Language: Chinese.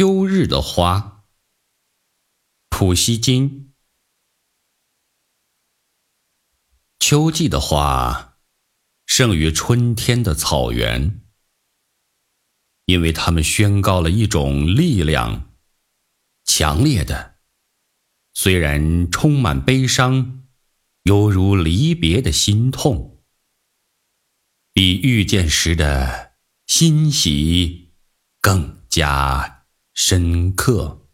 秋日的花，普希金。秋季的花，胜于春天的草原，因为它们宣告了一种力量，强烈的，虽然充满悲伤，犹如离别的心痛，比遇见时的欣喜更加深刻。